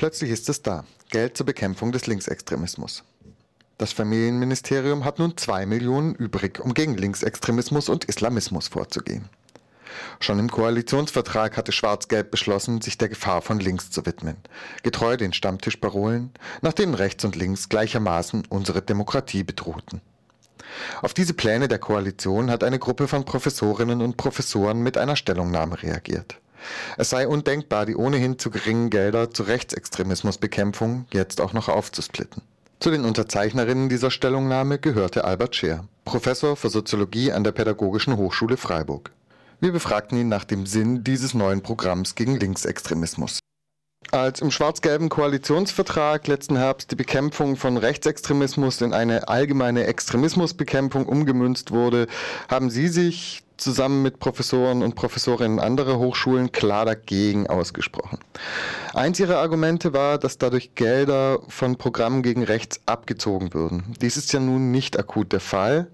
Plötzlich ist es da. Geld zur Bekämpfung des Linksextremismus. Das Familienministerium hat nun zwei Millionen übrig, um gegen Linksextremismus und Islamismus vorzugehen. Schon im Koalitionsvertrag hatte Schwarz-Gelb beschlossen, sich der Gefahr von links zu widmen, getreu den Stammtischparolen, nach denen rechts und links gleichermaßen unsere Demokratie bedrohten. Auf diese Pläne der Koalition hat eine Gruppe von Professorinnen und Professoren mit einer Stellungnahme reagiert. Es sei undenkbar, die ohnehin zu geringen Gelder zur Rechtsextremismusbekämpfung jetzt auch noch aufzusplitten. Zu den Unterzeichnerinnen dieser Stellungnahme gehörte Albert Scher, Professor für Soziologie an der Pädagogischen Hochschule Freiburg. Wir befragten ihn nach dem Sinn dieses neuen Programms gegen Linksextremismus. Als im schwarz-gelben Koalitionsvertrag letzten Herbst die Bekämpfung von Rechtsextremismus in eine allgemeine Extremismusbekämpfung umgemünzt wurde, haben Sie sich zusammen mit Professoren und Professorinnen anderer Hochschulen klar dagegen ausgesprochen. Eins ihrer Argumente war, dass dadurch Gelder von Programmen gegen rechts abgezogen würden. Dies ist ja nun nicht akut der Fall.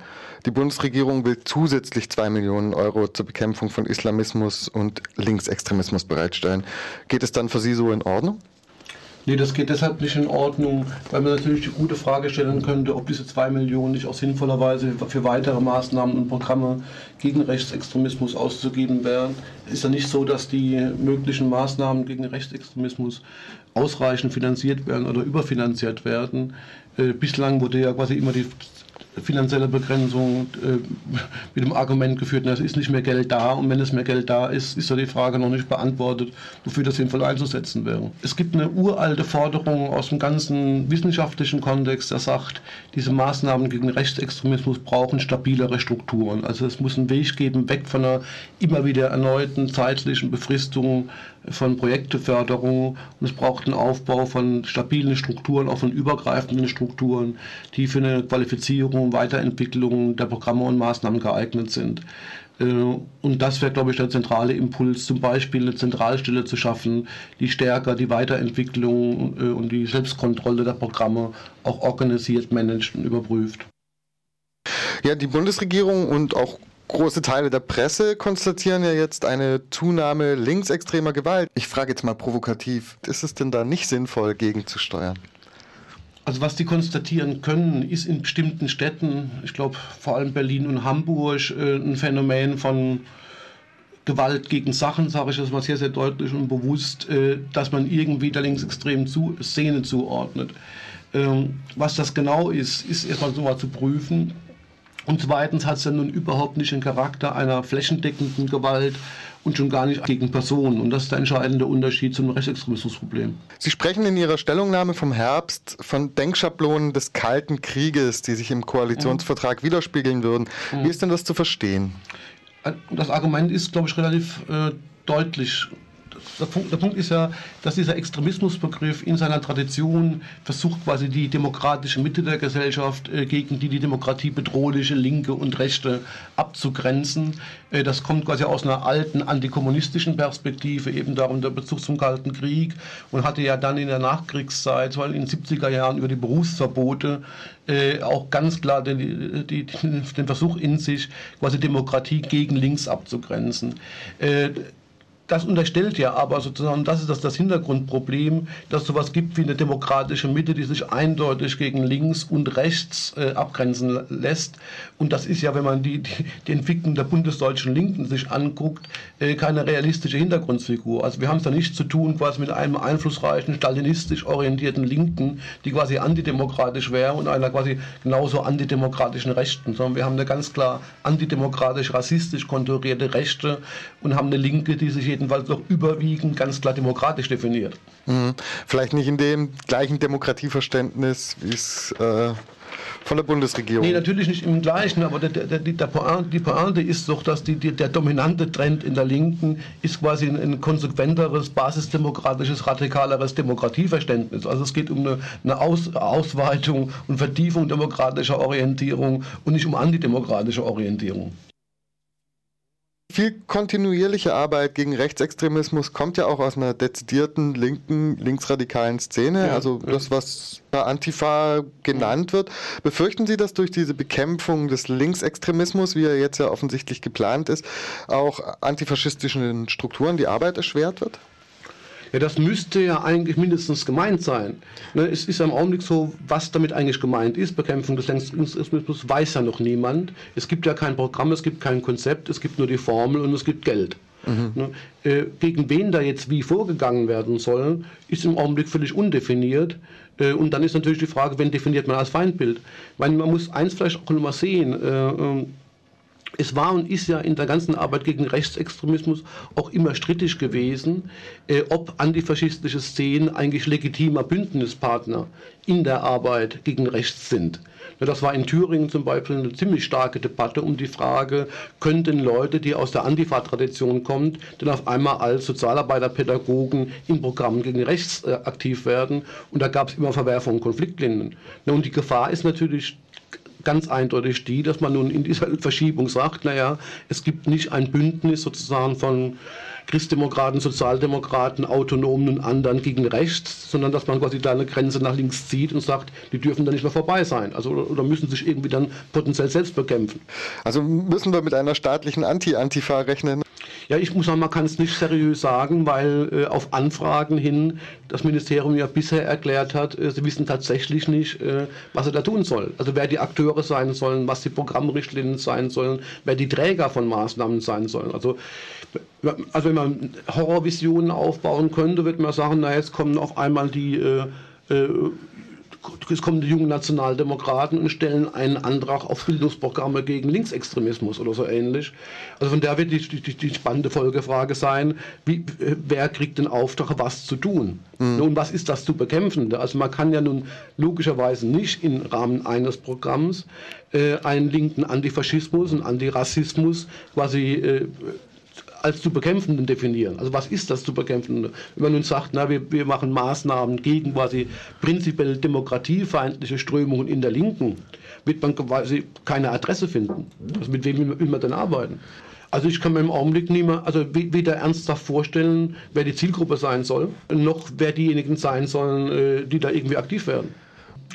Die Bundesregierung will zusätzlich zwei Millionen Euro zur Bekämpfung von Islamismus und Linksextremismus bereitstellen. Geht es dann für Sie so in Ordnung? Nee, das geht deshalb nicht in Ordnung, weil man natürlich die gute Frage stellen könnte, ob diese zwei Millionen nicht auch sinnvollerweise für weitere Maßnahmen und Programme gegen Rechtsextremismus auszugeben wären. Es ist ja nicht so, dass die möglichen Maßnahmen gegen Rechtsextremismus ausreichend finanziert werden oder überfinanziert werden. Äh, bislang wurde ja quasi immer die finanzielle Begrenzung äh, mit dem Argument geführt, es ist nicht mehr Geld da und wenn es mehr Geld da ist, ist ja die Frage noch nicht beantwortet, wofür das sinnvoll einzusetzen wäre. Es gibt eine uralte Forderung aus dem ganzen wissenschaftlichen Kontext, der sagt, diese Maßnahmen gegen Rechtsextremismus brauchen stabilere Strukturen. Also es muss einen Weg geben, weg von einer immer wieder erneuten zeitlichen Befristung von Projekteförderung und es braucht einen Aufbau von stabilen Strukturen, auch von übergreifenden Strukturen, die für eine Qualifizierung, Weiterentwicklung der Programme und Maßnahmen geeignet sind. Äh, und das wäre, glaube ich, der zentrale Impuls, zum Beispiel eine Zentralstelle zu schaffen, die stärker die Weiterentwicklung äh, und die Selbstkontrolle der Programme auch organisiert, managt und überprüft. Ja, die Bundesregierung und auch Große Teile der Presse konstatieren ja jetzt eine Zunahme linksextremer Gewalt. Ich frage jetzt mal provokativ, ist es denn da nicht sinnvoll, gegenzusteuern? Also was die konstatieren können, ist in bestimmten Städten, ich glaube vor allem Berlin und Hamburg, äh, ein Phänomen von Gewalt gegen Sachen, sage ich das mal sehr, sehr deutlich und bewusst, äh, dass man irgendwie der linksextremen Szene zuordnet. Ähm, was das genau ist, ist erstmal so mal zu prüfen. Und zweitens hat es ja nun überhaupt nicht den Charakter einer flächendeckenden Gewalt und schon gar nicht gegen Personen. Und das ist der entscheidende Unterschied zum Rechtsextremismusproblem. Sie sprechen in Ihrer Stellungnahme vom Herbst von Denkschablonen des Kalten Krieges, die sich im Koalitionsvertrag mhm. widerspiegeln würden. Mhm. Wie ist denn das zu verstehen? Das Argument ist, glaube ich, relativ äh, deutlich der Punkt, der Punkt ist ja, dass dieser Extremismusbegriff in seiner Tradition versucht, quasi die demokratische Mitte der Gesellschaft äh, gegen die die Demokratie bedrohliche Linke und Rechte abzugrenzen. Äh, das kommt quasi aus einer alten antikommunistischen Perspektive, eben darum der Bezug zum Kalten Krieg und hatte ja dann in der Nachkriegszeit, weil in den 70er Jahren über die Berufsverbote äh, auch ganz klar den, die, den, Versuch in sich, quasi Demokratie gegen links abzugrenzen. Äh, das unterstellt ja aber sozusagen, das ist das, das Hintergrundproblem, dass es sowas gibt wie eine demokratische Mitte, die sich eindeutig gegen links und rechts äh, abgrenzen lässt. Und das ist ja, wenn man die, die, die Entwicklung der bundesdeutschen Linken sich anguckt, äh, keine realistische Hintergrundfigur. Also wir haben es da nicht zu tun quasi mit einem einflussreichen, stalinistisch orientierten Linken, die quasi antidemokratisch wäre und einer quasi genauso antidemokratischen Rechten, sondern wir haben eine ganz klar antidemokratisch, rassistisch konturierte Rechte und haben eine Linke, die sich jedenfalls doch überwiegend ganz klar demokratisch definiert. Mhm. Vielleicht nicht in dem gleichen Demokratieverständnis, wie es äh, von der Bundesregierung. Nee, natürlich nicht im gleichen, aber der, der, der Pointe, die Pointe ist doch, dass die, der dominante Trend in der Linken ist quasi ein, ein, konsequenteres, basisdemokratisches, radikaleres Demokratieverständnis. Also es geht um eine, eine Aus, Ausweitung und Vertiefung demokratischer Orientierung und nicht um antidemokratische Orientierung. Viel kontinuierliche Arbeit gegen Rechtsextremismus kommt ja auch aus einer dezidierten linken, linksradikalen Szene, ja, also das, was bei Antifa genannt wird. Befürchten Sie, dass durch diese Bekämpfung des Linksextremismus, wie er jetzt ja offensichtlich geplant ist, auch antifaschistischen Strukturen die Arbeit erschwert wird? Ja, das müsste ja eigentlich mindestens gemeint sein. Ne, es ist ja im Augenblick so, was damit eigentlich gemeint ist. Bekämpfung des Linksextremismus weiß ja noch niemand. Es gibt ja kein Programm, es gibt kein Konzept, es gibt nur die Formel und es gibt Geld. Mhm. Ne, äh, gegen wen da jetzt wie vorgegangen werden soll, ist im Augenblick völlig undefiniert. Äh, und dann ist natürlich die Frage, wen definiert man als Feindbild? Weil man muss eins vielleicht auch mal sehen. Äh, ähm, es war und ist ja in der ganzen Arbeit gegen Rechtsextremismus auch immer strittig gewesen, äh, ob antifaschistische Szenen eigentlich legitimer Bündnispartner in der Arbeit gegen Rechts sind. Das war in Thüringen zum Beispiel eine ziemlich starke Debatte um die Frage, könnten Leute, die aus der Antifa-Tradition kommen, denn auf einmal als Sozialarbeiterpädagogen in Programmen gegen Rechts äh, aktiv werden? Und da gab es immer Verwerfungen, Konfliktlinien. Und die Gefahr ist natürlich ganz eindeutig die, dass man nun in dieser Verschiebung sagt, naja, es gibt nicht ein Bündnis sozusagen von Christdemokraten, Sozialdemokraten, Autonomen und anderen gegen rechts, sondern dass man quasi da eine Grenze nach links zieht und sagt, die dürfen da nicht mehr vorbei sein. Also oder müssen sich irgendwie dann potenziell selbst bekämpfen. Also müssen wir mit einer staatlichen Anti-Antifa rechnen? Ja, ich muss sagen, man kann es nicht seriös sagen, weil äh, auf Anfragen hin das Ministerium ja bisher erklärt hat, äh, sie wissen tatsächlich nicht, äh, was sie da tun soll. Also wer die Akteure sein sollen, was die Programmrichtlinien sein sollen, wer die Träger von Maßnahmen sein sollen. Also, also wenn man Horrorvisionen aufbauen könnte, würde man sagen, na jetzt kommen auf einmal die äh, äh es kommen die jungen Nationaldemokraten und stellen einen Antrag auf Bildungsprogramme gegen Linksextremismus oder so ähnlich. Also von daher wird die, die, die spannende Folgefrage sein, wie, wer kriegt den Auftrag, was zu tun? Mhm. Und was ist das zu bekämpfen? Also man kann ja nun logischerweise nicht im Rahmen eines Programms äh, einen linken Antifaschismus und Antirassismus quasi äh, als zu bekämpfenden definieren. Also was ist das zu bekämpfende? Wenn man nun sagt, na, wir, wir machen Maßnahmen gegen quasi prinzipiell demokratiefeindliche Strömungen in der Linken, wird man quasi keine Adresse finden. Also mit wem will man denn arbeiten? Also ich kann mir im Augenblick nie mehr, also weder ernsthaft vorstellen, wer die Zielgruppe sein soll, noch wer diejenigen sein sollen, äh, die da irgendwie aktiv werden.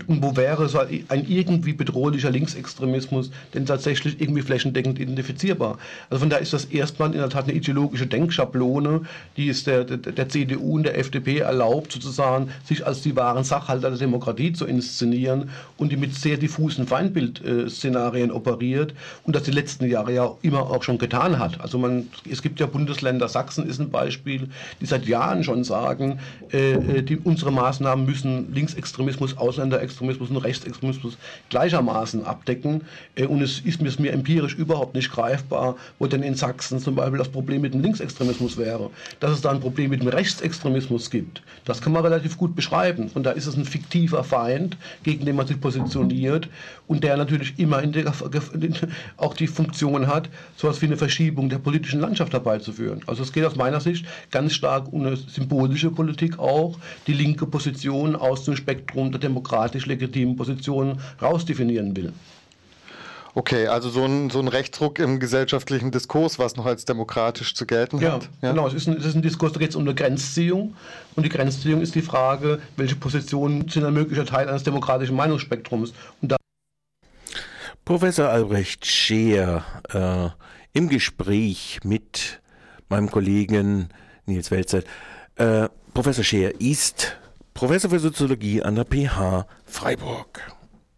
Wo wäre so ein irgendwie bedrohlicher Linksextremismus denn tatsächlich irgendwie flächendeckend identifizierbar? Also von da ist das erstmal in der Tat eine ideologische Denkschablone, die es der, der, der, CDU und der FDP erlaubt, sozusagen sich als die wahren Sachhalter der Demokratie zu inszenieren und die mit sehr diffusen Feindbildszenarien operiert und das die letzten Jahre ja immer auch schon getan hat. Also man, es gibt ja Bundesländer, Sachsen ist ein Beispiel, die seit Jahren schon sagen, äh, äh die, unsere Maßnahmen müssen Linksextremismus, Ausländer Extremismus und Rechtsextremismus gleichermaßen abdecken. Äh, und es ist mir empirisch überhaupt nicht greifbar, wo denn in Sachsen zum Beispiel das Problem mit dem Linksextremismus wäre. Dass es da ein Problem mit dem Rechtsextremismus gibt, das kann man relativ gut beschreiben. Und da ist es ein fiktiver Feind, gegen den man sich positioniert und der natürlich immer in der, auch die Funktion hat, so etwas wie eine Verschiebung der politischen Landschaft herbeizuführen. Also es geht aus meiner Sicht ganz stark um eine symbolische Politik auch, die linke Position aus dem Spektrum der Demokratie demokratisch legitimen Positionen rausdefinieren will. Okay, also so ein, so ein Rechtsruck im gesellschaftlichen Diskurs, was noch als demokratisch zu gelten ja, hat. Ja, genau. Es ist, ein, es ist ein Diskurs, da geht es um eine Grenzziehung. Und die Grenzziehung ist die Frage, welche Positionen sind ein möglicher Teil eines demokratischen Meinungsspektrums. Und da Professor Albrecht Scheer äh, im Gespräch mit meinem Kollegen Nils Welzer. Äh, Professor Scheer ist Professor für Soziologie an der PH Freiburg.